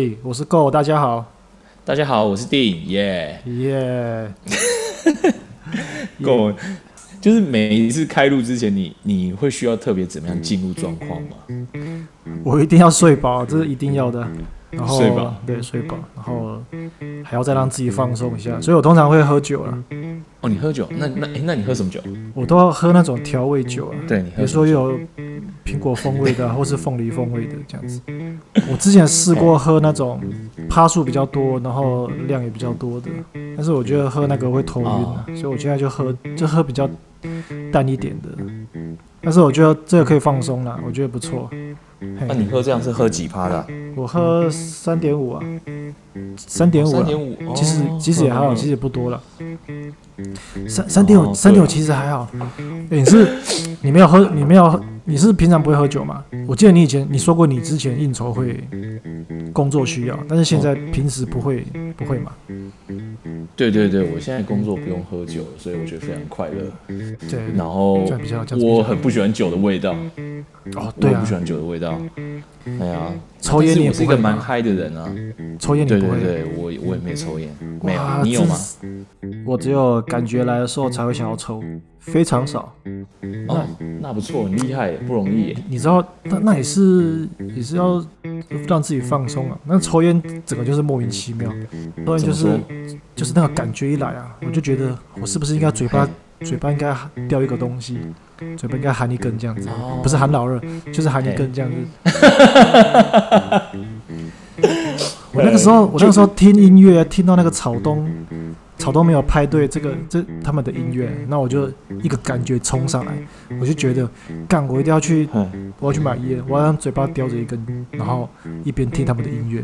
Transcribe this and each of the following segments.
嘿，我是 Go，大家好。大家好，我是电影耶耶。Go，就是每一次开录之前你，你你会需要特别怎么样进入状况吗？我一定要睡饱，这是一定要的。然后睡饱，对，睡饱，然后还要再让自己放松一下，所以我通常会喝酒了。哦，你喝酒？那那诶，那你喝什么酒？我都要喝那种调味酒啊。对，你喝。比如说有苹果风味的，或是凤梨风味的这样子。我之前试过喝那种趴数比较多，然后量也比较多的，但是我觉得喝那个会头晕啊，哦、所以我现在就喝就喝比较淡一点的。但是我觉得这个可以放松了，我觉得不错。那你喝这样是喝几趴的啊？我喝三点五啊，三点五，三点五，其实其实也还好，其实也不多了。三三点五，三点五其实还好。你是你没有喝，你没有喝，你是平常不会喝酒吗？我记得你以前你说过你之前应酬会工作需要，但是现在平时不会不会嘛？对对对，我现在工作不用喝酒，所以我觉得非常快乐。对，然后我很不喜欢酒的味道。哦，对啊，我不喜欢酒的味道。哎呀，抽烟你也是一个蛮嗨的人啊。抽烟你不会？对对对，我我也没抽烟，没有。你有吗？我只有感觉来的时候才会想要抽，非常少。哦，那不错，很厉害，不容易。你知道，那那也是也是要让自己放松啊。那抽烟整个就是莫名其妙，抽烟就是就是那个感觉一来啊，我就觉得我是不是应该嘴巴嘴巴应该掉一个东西。嘴巴应该含一根这样子，不是含老二，就是含一根这样子。我那个时候，我那个时候听音乐，听到那个草东。草东没有派对，这个这他们的音乐，那我就一个感觉冲上来，我就觉得干，我一定要去，我要去买烟，我要让嘴巴叼着一根，然后一边听他们的音乐，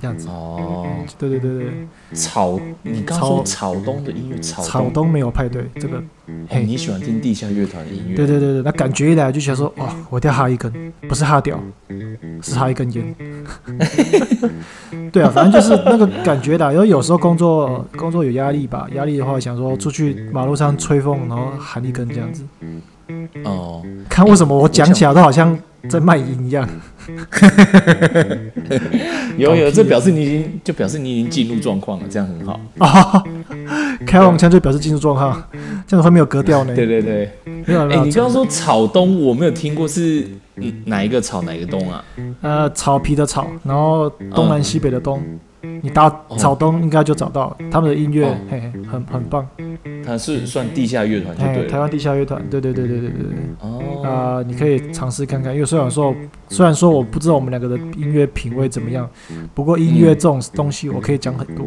这样子。哦，对对对对。草，你刚说草东的音乐，草草东没有派对，这个，嘿，你喜欢听地下乐团的音乐？对对对对，那感觉一来就想说，哦，我一定要哈一根，不是哈掉，是哈一根烟。对啊，反正就是那个感觉的，因为有时候工作工作有压力吧，压力的话想说出去马路上吹风，然后喊一根这样子。哦，看为什么我讲起来都好像在卖淫一样。有 有，这表示你已经就表示你已经进入状况了，这样很好。啊，开黄腔就表示进入状况，这样会没有格调呢。对对对，没有。哎，你刚刚说草东，我没有听过是哪一个草哪一个东啊？呃，草皮的草，然后东南西北的东。你打草东应该就找到他们的音乐，嘿嘿，很很棒。他是算地下乐团，对，台湾地下乐团，对对对对对对对。哦，啊，你可以尝试看看，因为虽然说虽然说我不知道我们两个的音乐品味怎么样，不过音乐这种东西我可以讲很多。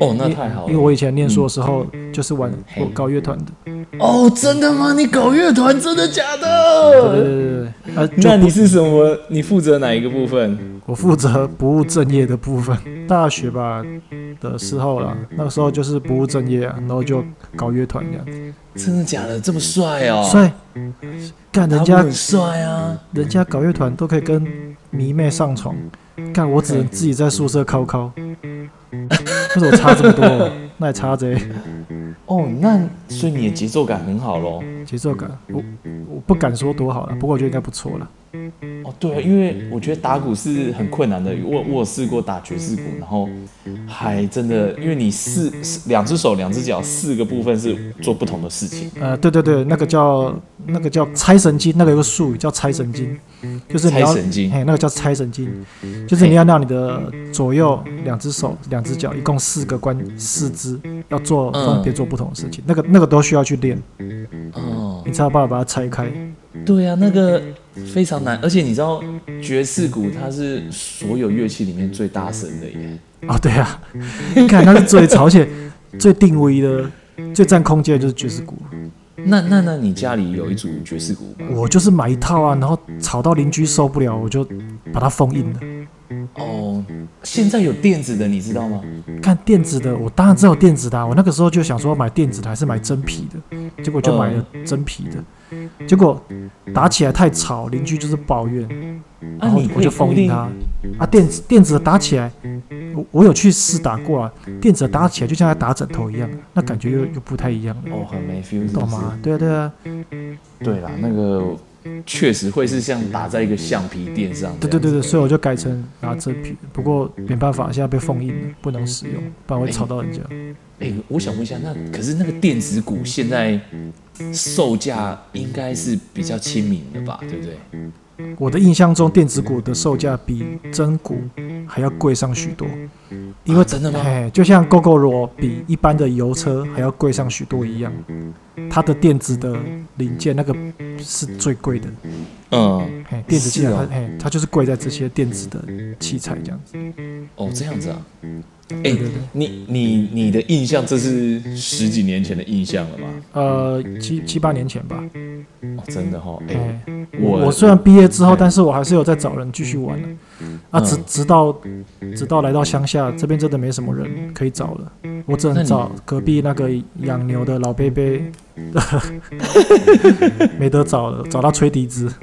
哦，那太好了，因为我以前念书的时候就是玩我搞乐团的。哦，真的吗？你搞乐团，真的假的？对对对对。啊，那你是什么？你负责哪一个部分？我负责不务正业的部分。大学吧的时候啦，那个时候就是不务正业啊，然后就搞乐团这样子。真的假的？这么帅哦！帅，干人家很帅啊！人家搞乐团都可以跟迷妹上床，干我只能自己在宿舍靠靠。为什么差这么多？那也差这。哦，那所以你的节奏感很好喽？节奏感，我我不敢说多好了，不过我觉得应该不错了。哦，对啊，因为我觉得打鼓是很困难的。我我有试过打爵士鼓，然后还真的，因为你四两只手、两只脚，四个部分是做不同的事情。呃，对对对，那个叫那个叫拆神经，那个有个术语叫拆神经，就是你要拆神经，嘿，那个叫拆神经，就是你要让你的左右两只手、两只脚，一共四个关四肢，要做分别做不同的事情，那个那个都需要去练。哦，你才有办法把它拆开。对呀、啊，那个非常难，而且你知道爵士鼓它是所有乐器里面最大声的耶。啊、哦，对啊，你看它是最吵，而且最定位的、最占空间的就是爵士鼓。那那那你家里有一组爵士鼓吗？我就是买一套啊，然后吵到邻居受不了，我就把它封印了。哦，现在有电子的，你知道吗？看电子的，我当然知道电子的啊。我那个时候就想说买电子的还是买真皮的，结果就买了真皮的。结果打起来太吵，邻居就是抱怨，然后我就封印它。啊，电子电子的打起来，我我有去试打过啊，电子打起来就像在打枕头一样，那感觉又又不太一样了。哦，很没 feel，懂吗？对啊，对啊。对啦，那个确实会是像打在一个橡皮垫上。对对对对，所以我就改成拿真皮。不过没办法，现在被封印了，不能使用，不然会吵到人家。哎、欸欸，我想问一下，那可是那个电子鼓现在售价应该是比较亲民的吧？对不对？我的印象中，电子股的售价比真股还要贵上许多，因为、啊、真的吗？哎，就像 Gogoro 比一般的油车还要贵上许多一样，它的电子的零件那个是最贵的。嗯，哎，电子器材，哎、哦，它就是贵在这些电子的器材这样子。哦，这样子啊。哎、欸，你你你的印象，这是十几年前的印象了吗？呃，七七八年前吧。哦，真的哈、哦。哎、欸，我我虽然毕业之后，但是我还是有在找人继续玩的。啊，直直到直到来到乡下，这边真的没什么人可以找了。我只能找隔壁那个养牛的老伯伯，没得找了，找他吹笛子。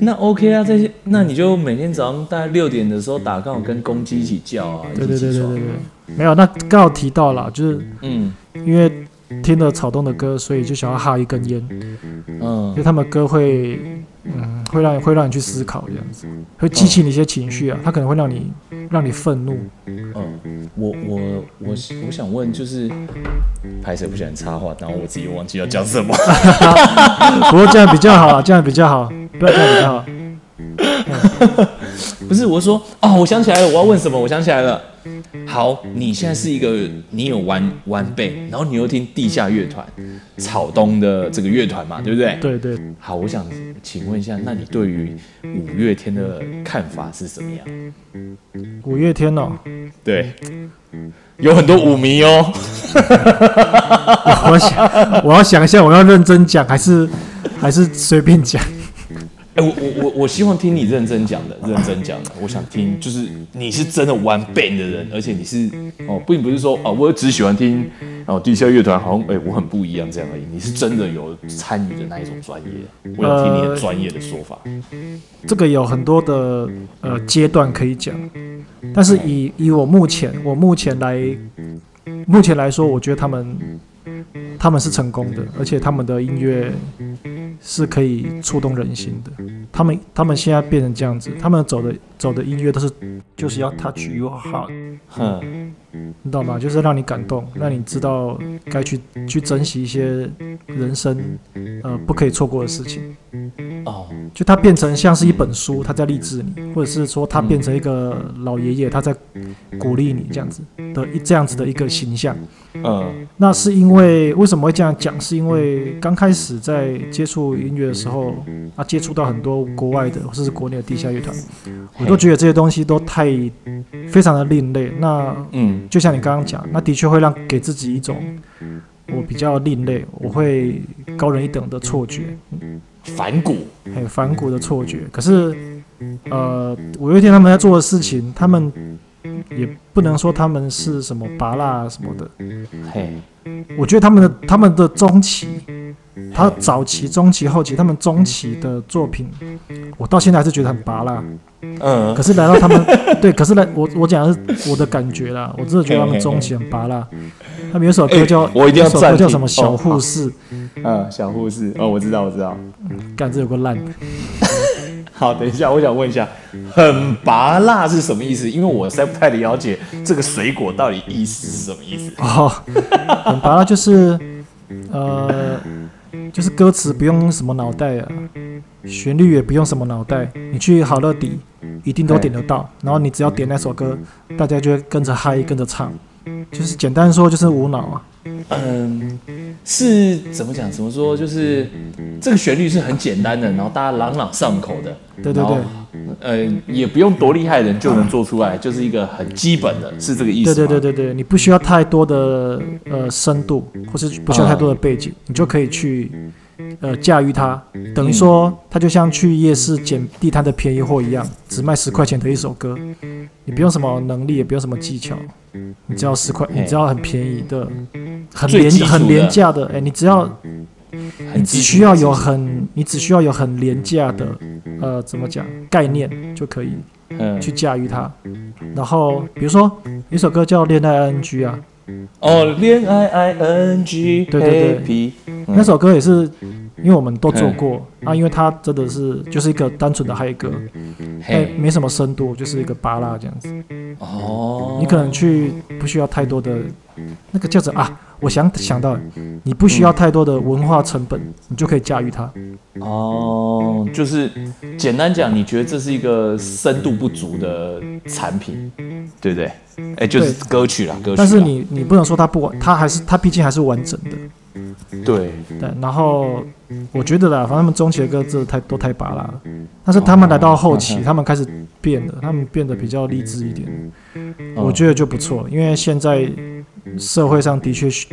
那 OK 啊，这些那你就每天早上大概六点的时候打，刚好跟公鸡一起叫啊。对对对对对对，没有，那刚好提到了，就是嗯，因为听了草东的歌，所以就想要哈一根烟。嗯，因为他们歌会嗯会让会让你去思考这样子，会激起你一些情绪啊，他可能会让你让你愤怒。嗯，我我我我想问就是，拍摄不喜欢插话，然后我自己忘记要讲什么。不过这样比较好，这样比较好，不要这样比较好。不是，我说哦，我想起来了，我要问什么？我想起来了。好，你现在是一个，你有玩玩贝，然后你又听地下乐团草东的这个乐团嘛，对不对？对对。好，我想请问一下，那你对于五月天的看法是什么样？五月天哦，对，有很多舞迷哦。我想，我要想一下，我要认真讲还是还是随便讲？欸、我我我我希望听你认真讲的，认真讲的。我想听，就是你是真的玩 band 的人，而且你是哦，并不是说哦，我只喜欢听哦地下乐团，好像哎、欸，我很不一样这样而已。你是真的有参与的那一种专业，我要听你的专业的说法。呃、这个有很多的呃阶段可以讲，但是以以我目前我目前来目前来说，我觉得他们他们是成功的，而且他们的音乐。是可以触动人心的。他们他们现在变成这样子，他们走的走的音乐都是就是要 touch your heart，嗯，你懂吗？就是让你感动，让你知道该去去珍惜一些人生呃不可以错过的事情。哦，就它变成像是一本书，他在励志你，或者是说他变成一个老爷爷，他在鼓励你这样子的一这样子的一个形象。嗯，那是因为为什么会这样讲？是因为刚开始在接触音乐的时候，啊，接触到很多国外的或者是国内的地下乐团，我都觉得这些东西都太非常的另类。那嗯，就像你刚刚讲，那的确会让给自己一种我比较另类，我会高人一等的错觉，反骨，还有反骨的错觉。可是，呃，五月天他们在做的事情，他们。也不能说他们是什么拔蜡什么的，嘿，我觉得他们的他们的中期，他早期、中期、后期，他们中期的作品，我到现在还是觉得很芭乐，嗯，可是来到他们，对，可是来我我讲的是我的感觉啦，我真的觉得他们中期很拔辣，他们有首歌叫，欸、我一定要有首歌叫什么？小护士，嗯，小护士，哦，我知道，我知道，干这有个烂。好，等一下，我想问一下，很拔辣是什么意思？因为我实在不太了解这个水果到底意思是什么意思。哦，很拔辣就是，呃，就是歌词不用什么脑袋啊，旋律也不用什么脑袋，你去好乐迪一定都点得到，然后你只要点那首歌，大家就会跟着嗨，跟着唱，就是简单说就是无脑啊。嗯，是怎么讲？怎么说？就是这个旋律是很简单的，然后大家朗朗上口的。对对对。呃，也不用多厉害的人就能做出来，就是一个很基本的，是这个意思。对对对对对，你不需要太多的呃深度，或是不需要太多的背景，你就可以去呃驾驭它。等于说，它就像去夜市捡地摊的便宜货一样，只卖十块钱的一首歌，你不用什么能力，也不用什么技巧，你只要十块，你只要很便宜的。很廉很廉价的，哎、欸，你只要，你只需要有很，你只需要有很廉价的，呃，怎么讲概念就可以，去驾驭它。然后比如说有首歌叫《恋爱 ING》啊，哦，恋爱 ING，对对对，那首歌也是因为我们都做过啊，因为它真的是就是一个单纯的嗨歌，哎，没什么深度，就是一个巴拉这样子。哦，你可能去不需要太多的那个叫做啊，我想想到，你不需要太多的文化成本，你就可以驾驭它。哦，就是简单讲，你觉得这是一个深度不足的产品，对不对？哎，就是歌曲啦，歌曲。但是你你不能说它不完，它还是它毕竟还是完整的。对。对，然后我觉得啦，反正他们中期的歌真的太都太芭乐了，但是他们来到后期，哦、他们开始变了，他们变得比较励志一点，哦、我觉得就不错，因为现在社会上的确需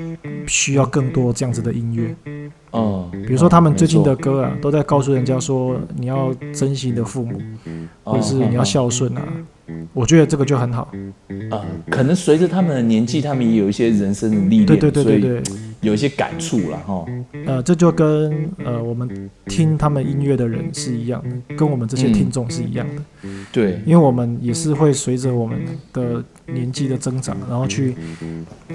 需要更多这样子的音乐，哦，比如说他们最近的歌啊，都在告诉人家说你要珍惜你的父母，或者是你要孝顺啊。我觉得这个就很好，呃，可能随着他们的年纪，他们也有一些人生的历练，对对对对对，有一些感触了哈。呃，这就跟呃我们听他们音乐的人是一样的，跟我们这些听众是一样的。嗯、对，因为我们也是会随着我们的年纪的增长，然后去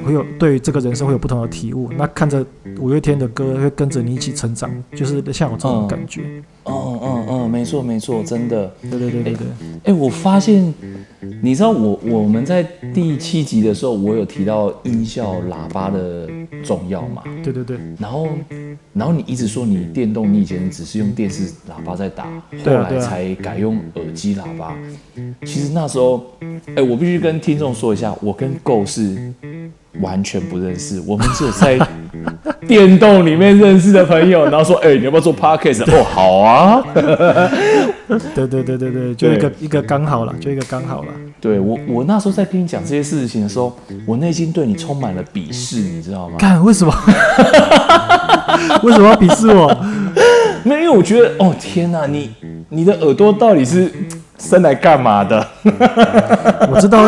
会有对这个人生会有不同的体悟。那看着五月天的歌，会跟着你一起成长，就是像我这种感觉。嗯嗯嗯，没错没错，真的。对对对对对。哎，我发现。你知道我我们在第七集的时候，我有提到音效喇叭的重要嘛？对对对。然后，然后你一直说你电动，你以前只是用电视喇叭在打，后来才改用耳机喇叭。其实那时候，哎，我必须跟听众说一下，我跟 Go 是完全不认识，我们只有在 电动里面认识的朋友。然后说，哎，你要不要做 Podcast？哦，好啊。对对对对对，就一个一个刚好了，就一个刚好了。对我，我那时候在跟你讲这些事情的时候，我内心对你充满了鄙视，你知道吗？干，为什么？为什么要鄙视我？没有，因为我觉得，哦天哪，你你的耳朵到底是生来干嘛的？我知道，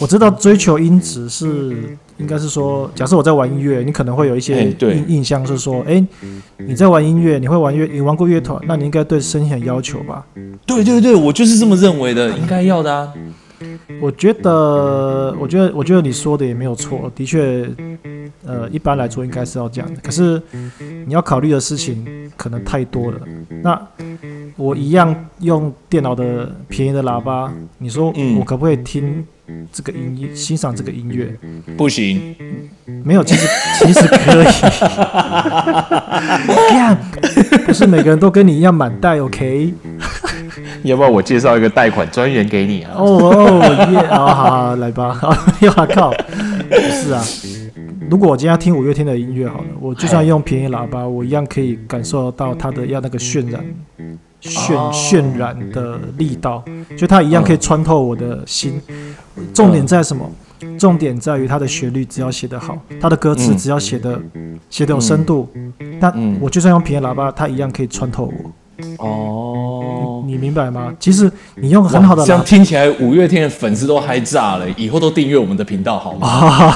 我知道，追求音质是。应该是说，假设我在玩音乐，你可能会有一些印印象是说，哎，你在玩音乐，你会玩乐，你玩过乐团，那你应该对声音很要求吧？对对对，我就是这么认为的，应该要的啊。我觉得，我觉得，我觉得你说的也没有错，的确，呃，一般来说应该是要这样的。可是你要考虑的事情可能太多了。那我一样用电脑的便宜的喇叭，你说我可不可以听？这个音乐，欣赏这个音乐，不行，没有，其实其实可以。干，不是每个人都跟你一样满带，OK？要不要我介绍一个贷款专员给你啊？哦哦耶！好好来吧。好我靠，不是啊。如果我今天要听五月天的音乐，好了，我就算用便宜喇叭，我一样可以感受到它的要那个渲染。渲渲染的力道，就它一样可以穿透我的心。重点在什么？重点在于它的旋律，只要写得好，它的歌词只要写的写得有深度，那我就算用便宜喇叭，它一样可以穿透我。哦，你明白吗？其实你用很好的，这样听起来五月天的粉丝都嗨炸了，以后都订阅我们的频道好吗？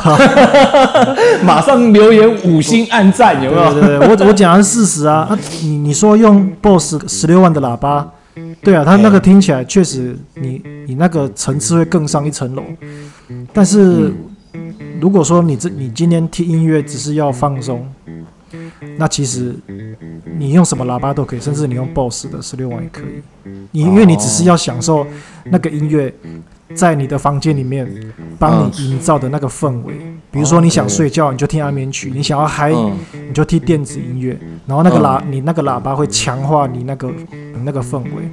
马上留言五星按赞，有没有？对对对，我我讲的是事实啊。啊，你你说用 BOSS 十六万的喇叭，对啊，他那个听起来确实你，你你那个层次会更上一层楼。但是如果说你这你今天听音乐只是要放松。那其实你用什么喇叭都可以，甚至你用 BOSS 的十六万也可以。你因为你只是要享受那个音乐在你的房间里面帮你营造的那个氛围。比如说你想睡觉，你就听安眠曲；你想要嗨，你就听电子音乐。然后那个喇，你那个喇叭会强化你那个那个氛围。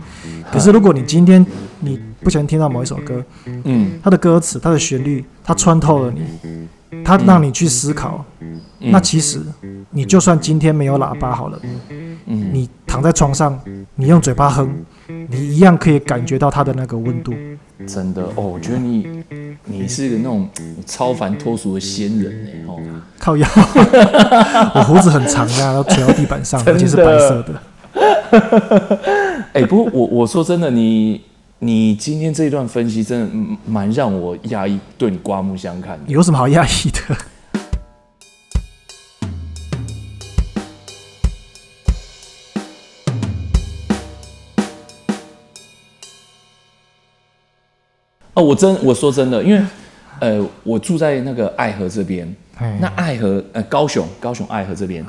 可是如果你今天你不想听到某一首歌，嗯，它的歌词、它的旋律，它穿透了你。它让你去思考，那其实你就算今天没有喇叭好了，嗯、你躺在床上，你用嘴巴哼，你一样可以感觉到它的那个温度。真的哦，我觉得你你是个那种超凡脱俗的仙人哎哦，靠腰，我胡子很长呀，要垂到地板上，而且是白色的。哎，不过我我说真的，你。你今天这一段分析真的蛮让我压抑，对你刮目相看的。有什么好压抑的？哦，我真我说真的，因为呃，我住在那个爱河这边，那爱河呃高雄高雄爱河这边，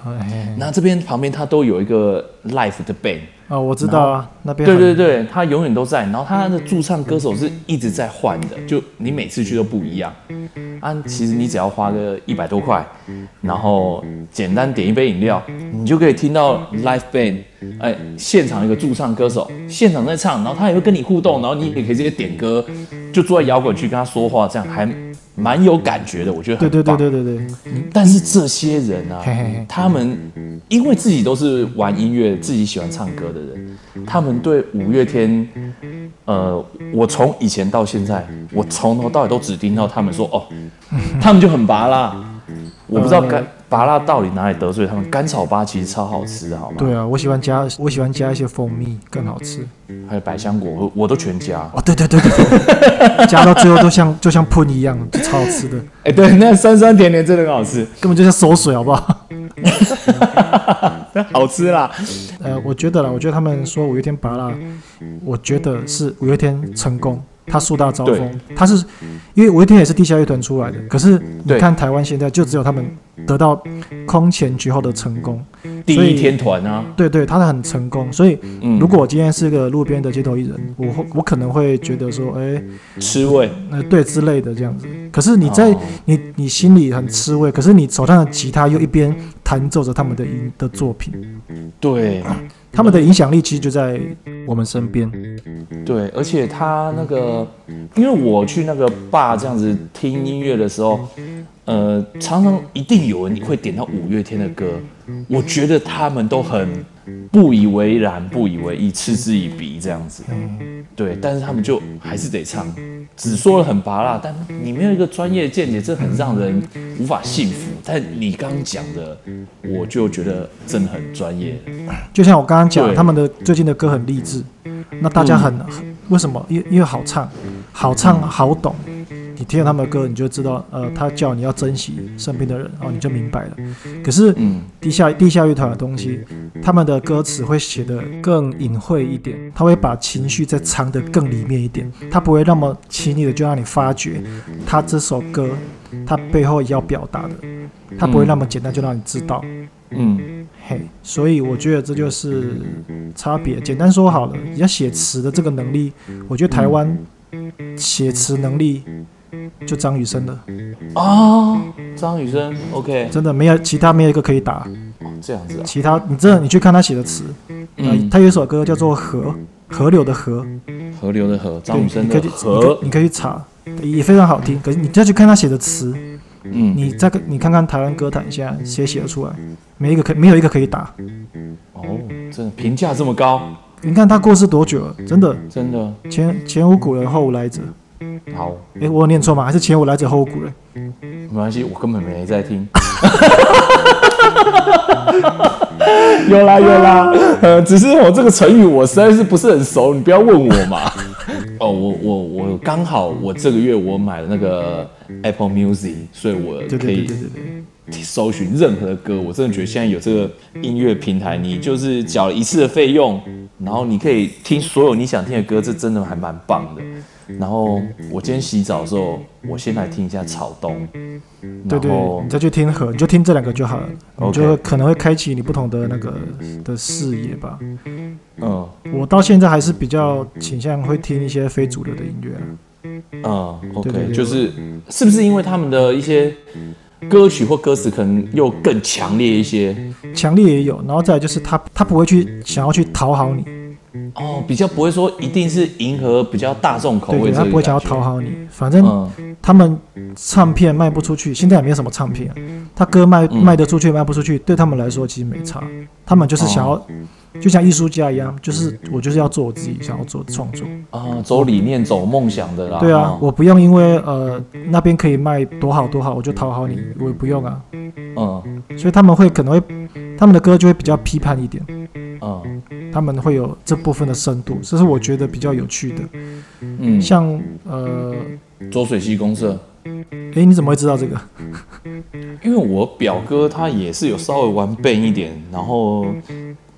那这边旁边它都有一个 l i f e 的 band。哦，我知道啊，那边对对对，他永远都在。然后他的驻唱歌手是一直在换的，就你每次去都不一样。啊，其实你只要花个一百多块，然后简单点一杯饮料，你就可以听到 live band，哎，现场一个驻唱歌手现场在唱，然后他也会跟你互动，然后你也可以直接点歌，就坐在摇滚区跟他说话，这样还蛮有感觉的。我觉得很棒。对对对对对对。但是这些人啊，他们因为自己都是玩音乐，自己喜欢唱歌的人。他们对五月天，呃，我从以前到现在，我从头到尾都只听到他们说，哦，他们就很拔啦，我不知道该芭乐到底哪里得罪他们。甘草芭其实超好吃的，好吗？对啊，我喜欢加，我喜欢加一些蜂蜜，更好吃。还有百香果，我我都全加。哦，对对对对对，加到最后都像就像喷一样，就超好吃的。哎，对，那酸酸甜甜真的很好吃，根本就像馊水，好不好？好吃啦！呃，我觉得啦，我觉得他们说五月天拔辣，我觉得是五月天成功，他树大招风，他是因为五月天也是地下乐团出来的，可是你看台湾现在就只有他们得到空前绝后的成功，第一天团啊，对对，他很成功，所以如果我今天是个路边的街头艺人，我我可能会觉得说，哎，吃味，呃，对之类的这样子。可是你在你你心里很吃味，可是你手上的吉他又一边弹奏着他们的音的作品，对，他们的影响力其实就在我们身边。对，而且他那个，因为我去那个坝这样子听音乐的时候，呃，常常一定有人会点到五月天的歌，我觉得他们都很不以为然、不以为意、嗤之以鼻这样子。对，但是他们就还是得唱。只说了很拔辣，但你没有一个专业见解，这很让人无法信服。但你刚刚讲的，我就觉得真的很专业。就像我刚刚讲，他们的最近的歌很励志，那大家很，为什么？因因为好唱，好唱好懂。你听了他们的歌，你就知道，呃，他叫你要珍惜身边的人，然后你就明白了。可是，地下地下乐团的东西，他们的歌词会写得更隐晦一点，他会把情绪再藏得更里面一点，他不会那么轻易的就让你发觉他这首歌他背后要表达的，他不会那么简单就让你知道。嗯，嘿，所以我觉得这就是差别。简单说好了，要写词的这个能力，我觉得台湾写词能力。就张雨生的哦，张雨生，OK，真的没有其他没有一个可以打，这样子啊。其他你真的你去看他写的词，嗯，他有一首歌叫做河，河流的河，河流的河，张雨生的河，你可以去查，也非常好听。可是你再去看他写的词，嗯，你再你看看台湾歌坛现在谁写得出来，没一个可没有一个可以打。哦，真的评价这么高？你看他过世多久了？真的，真的，前前无古人后无来者。好，哎、欸，我有念错吗？还是前无来者后无古人？没关系，我根本没在听。有 啦有啦，呃，只是我这个成语我实在是不是很熟，你不要问我嘛。哦，我我我刚好我这个月我买了那个 Apple Music，所以我可以搜寻任何的歌。我真的觉得现在有这个音乐平台，你就是缴了一次的费用，然后你可以听所有你想听的歌，这真的还蛮棒的。然后我今天洗澡的时候，我先来听一下草东。对对，你再去听和，你就听这两个就好了。你就可能会开启你不同的那个的视野吧。嗯，我到现在还是比较倾向会听一些非主流的音乐。嗯，OK，就是是不是因为他们的一些歌曲或歌词可能又更强烈一些？强烈也有，然后再来就是他他不会去想要去讨好你。哦，比较不会说一定是迎合比较大众口味，他不会想要讨好你。反正他们唱片卖不出去，现在也没有什么唱片，他歌卖卖得出去卖不出去，对他们来说其实没差。他们就是想要，就像艺术家一样，就是我就是要做我自己想要做的创作啊，走理念、走梦想的啦。对啊，我不用因为呃那边可以卖多好多好，我就讨好你，我也不用啊。嗯，所以他们会可能会他们的歌就会比较批判一点。嗯。他们会有这部分的深度，这是我觉得比较有趣的。嗯，像呃，浊水溪公社。哎，你怎么会知道这个？因为我表哥他也是有稍微玩 band 一点，然后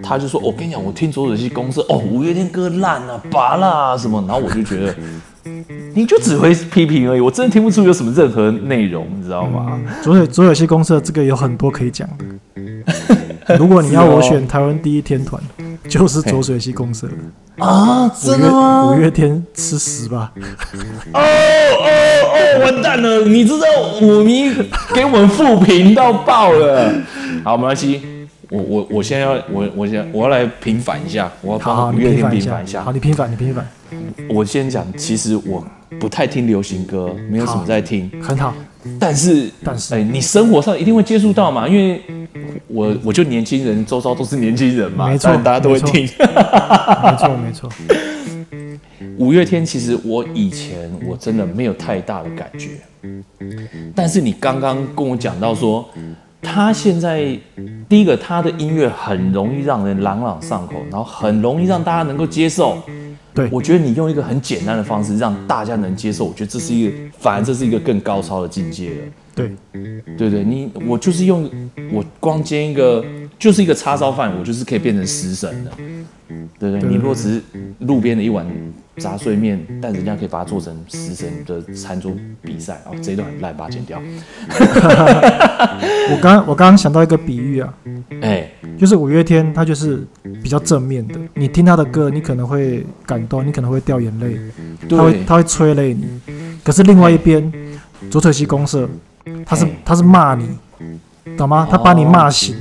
他就说：“我跟你讲，我听浊水溪公社，哦，五月天歌烂啊，芭乐啊什么。”然后我就觉得，你就只会批评而已，我真的听不出有什么任何内容，你知道吗？左水左水溪公社这个有很多可以讲的。如果你要我选台湾第一天团，就是左水溪公社啊！真的吗？五月天吃屎吧！哦哦哦！完蛋了！你知道五迷给我们负评到爆了。好，没关系。我我我现在要我我先我要来平反一下，我要帮五月天平反一下。好，你平反，你平反。我先讲，其实我不太听流行歌，没有什么在听。很好。但是但是，哎，你生活上一定会接触到嘛？因为我我就年轻人，周遭都是年轻人嘛，没错，大家都会听。没错没错。五月天其实我以前我真的没有太大的感觉，但是你刚刚跟我讲到说。他现在第一个，他的音乐很容易让人朗朗上口，然后很容易让大家能够接受。对，我觉得你用一个很简单的方式让大家能接受，我觉得这是一个，反而这是一个更高超的境界了。对，对对，你我就是用我光煎一个，就是一个叉烧饭，我就是可以变成食神的。对对，你如果只是路边的一碗杂碎面，但人家可以把它做成食神的餐桌比赛哦，这一段很烂，把它剪掉。我刚我刚刚想到一个比喻啊，哎、欸，就是五月天，他就是比较正面的，你听他的歌，你可能会感动，你可能会掉眼泪，他会他会催泪你。可是另外一边，左水溪公社，他是他是骂你，懂吗？他把你骂醒，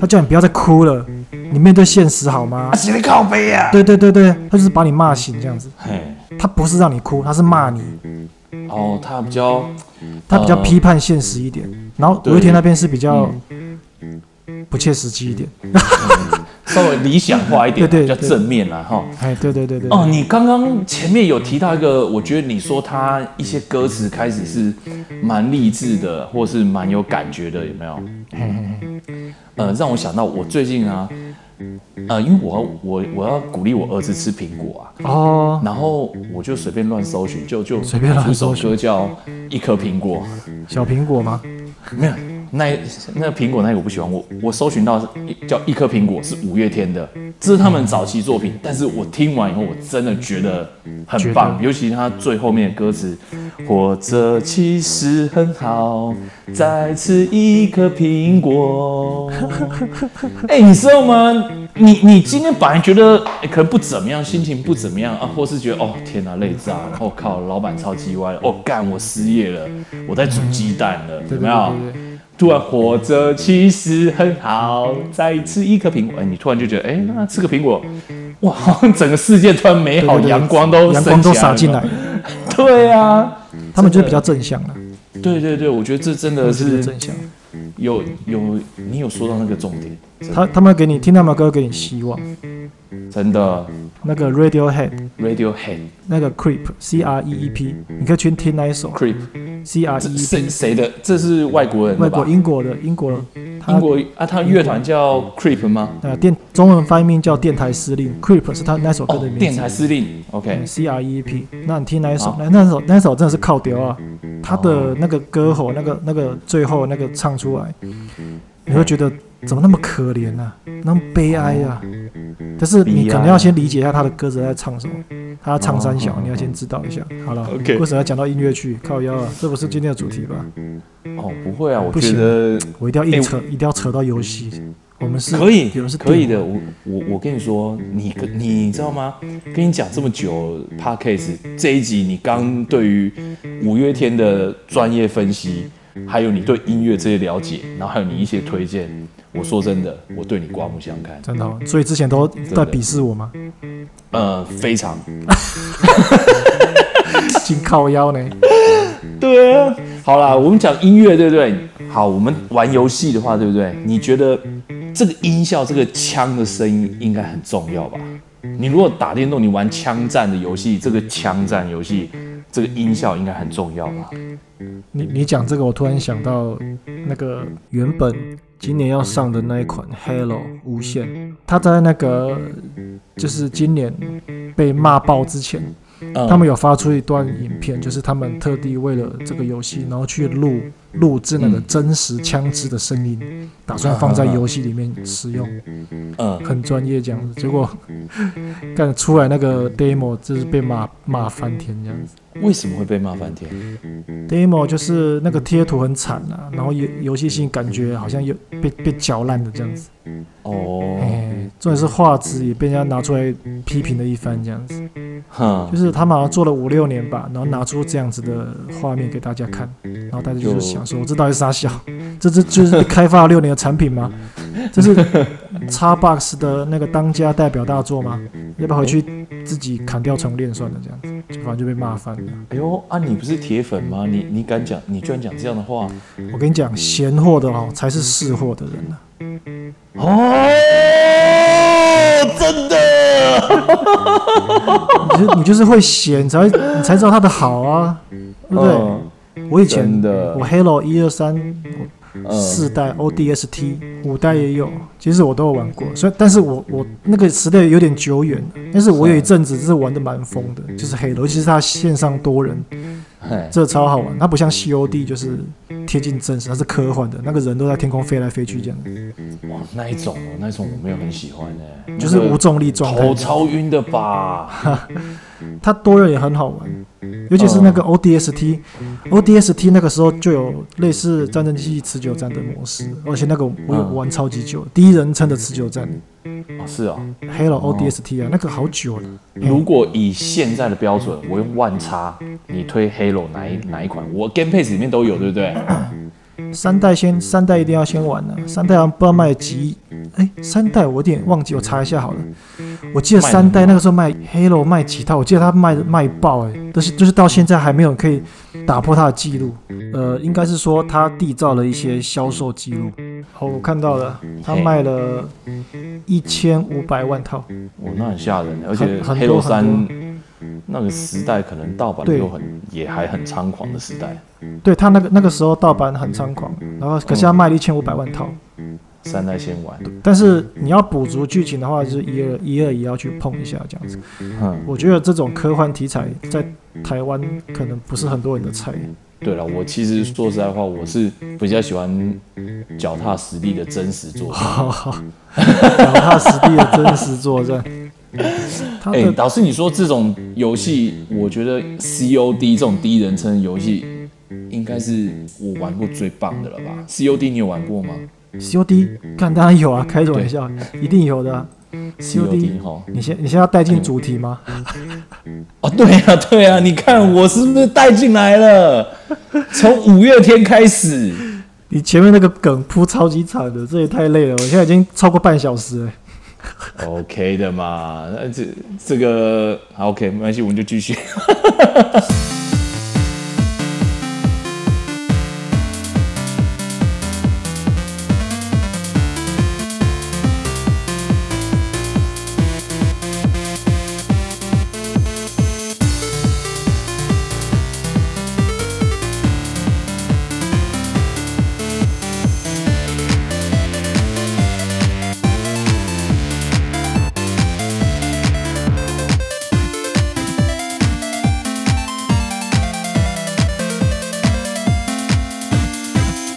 他叫你不要再哭了。你面对现实好吗？你靠背啊！对对对对，他就是把你骂醒这样子。他不是让你哭，他是骂你。哦，他比较，他比较批判现实一点。然后五月天那边是比较不切实际一点，稍微理想化一点，比较正面啦哈。哎，对对对对。哦，你刚刚前面有提到一个，我觉得你说他一些歌词开始是蛮励志的，或是蛮有感觉的，有没有？呃，让我想到我最近啊。呃，因为我要我我要鼓励我儿子吃苹果啊，哦，然后我就随便乱搜寻，就就随便乱搜，首歌叫一颗苹果，小苹果吗？没有，那那个苹果那个我不喜欢，我我搜寻到叫一颗苹果是五月天的，这是他们早期作品，但是我听完以后我真的觉得很棒，尤其他最后面的歌词，活着其实很好，再吃一颗苹果，哎，你知道吗？你你今天本来觉得、欸、可能不怎么样，心情不怎么样啊，或是觉得哦天哪累炸了，我、哦、靠老板超级歪了，哦干我失业了，我在煮鸡蛋了，有没有？突然活着其实很好，再吃一颗苹果，哎、欸，你突然就觉得哎、欸，那吃个苹果，哇，整个世界突然美好，阳光都阳光都洒进来，对啊，他们就是比较正向了，对对对，我觉得这真的是正向。有有，你有说到那个重点，他他们给你听他们的歌，给你希望，真的。那个 Radiohead，Radiohead，那个 Creep，C R E E P，你可以去听那一首。Creep，C R E E P，谁谁的？这是外国人，外国英国的英国，英国啊，他乐团叫 Creep 吗？啊，电中文翻译名叫电台司令，Creep 是他那首歌的名字。电台司令，OK，C R E E P，那你听那一首？那那首那首真的是靠屌啊！他的那个歌喉，那个那个最后那个唱出来，你会觉得怎么那么可怜呢？那么悲哀呀！但是你可能要先理解一下他的歌词在唱什么，他要唱三小，你要先知道一下。好了，OK，为什么要讲到音乐去？靠腰啊，这不是今天的主题吧？哦，不会啊，我觉得我一定要硬扯，一定要扯到游戏。我们是可以，是可以的。我我我跟你说，你你知道吗？跟你讲这么久，Podcast 这一集，你刚对于五月天的专业分析，还有你对音乐这些了解，然后还有你一些推荐，我说真的，我对你刮目相看。真的哦？所以之前都在鄙视我吗？呃，非常。紧靠腰呢？对啊。好啦，我们讲音乐，对不对？好，我们玩游戏的话，对不对？你觉得？这个音效，这个枪的声音应该很重要吧？你如果打电动，你玩枪战的游戏，这个枪战游戏，这个音效应该很重要吧？你你讲这个，我突然想到那个原本今年要上的那一款《Halo 无线》，它在那个就是今年被骂爆之前，他们有发出一段影片，就是他们特地为了这个游戏，然后去录录制那个真实枪支的声音，打算放在游戏里面使用，嗯，很专业这样子。结果 干出来那个 demo 就是被骂骂翻天这样子。为什么会被骂翻天？demo 就是那个贴图很惨啊，然后游游戏性感觉好像有被被搅烂的这样子。哦，重点是画质也被人家拿出来批评了一番这样子。哈，就是他们好像做了五六年吧，然后拿出这样子的画面给大家看，然后大家就是想说，这到底是啥小？这这就是开发了六年的产品吗？这是 Xbox 的那个当家代表大作吗？要不要回去自己砍掉重练算了？这样子，就反正就被骂翻了。哎呦啊，你不是铁粉吗？你你敢讲？你居然讲这样的话？我跟你讲，闲货的哦才是识货的人呢。哦，真的。你就你就是会写，你才会你才知道他的好啊，对不对？我以前的。我 Halo 一二三。四代 ODST，五代也有，其实我都有玩过，所以但是我我那个时代有点久远，但是我有一阵子是玩的蛮疯的，就是黑楼，尤其是它线上多人，这超好玩，它不像 COD 就是贴近真实，它是科幻的，那个人都在天空飞来飞去这样。哇，那一种哦，那一种我没有很喜欢哎，就是无重力状态，头超晕的吧？它多人也很好玩。尤其是那个 ODST，ODST、uh, ODST 那个时候就有类似战争机器持久战的模式，而且那个我有玩超级久，uh, 第一人称的持久战。哦，是啊，Halo ODST 啊，那个好久了。如果以现在的标准，我用万叉，你推 Halo 哪一哪一款？我 Game Pass 里面都有，对不对？三代先，三代一定要先玩呢。三代好像不知道卖了几亿，哎，三代我有点忘记，我查一下好了。我记得三代那个时候卖 Halo 卖几套，我记得他卖卖爆哎，但是就是到现在还没有可以打破他的记录。呃，应该是说他缔造了一些销售记录。好，我看到了，他卖了一千五百万套。哦，那很吓人，而且 Halo 三。那个时代可能盗版又很也还很猖狂的时代，对他那个那个时候盗版很猖狂，然后可是他卖了一千五百万套，三代先玩，但是你要补足剧情的话，就是一二一二也要去碰一下这样子。嗯，我觉得这种科幻题材在台湾可能不是很多人的菜。对了，我其实说实在话，我是比较喜欢脚踏实地的真实作战，脚踏实地的真实作战。哎，老师，你说这种游戏，我觉得 COD 这种第一人称游戏，应该是我玩过最棒的了吧？COD 你有玩过吗？COD，看当然有啊，开玩笑，一定有的啊。COD 哈，你先，你先要带进主题吗？哦，对啊，对啊，你看我是不是带进来了？从五月天开始，你前面那个梗铺超级惨的，这也太累了，我现在已经超过半小时了。OK 的嘛，那这这个好 OK，没关系，我们就继续。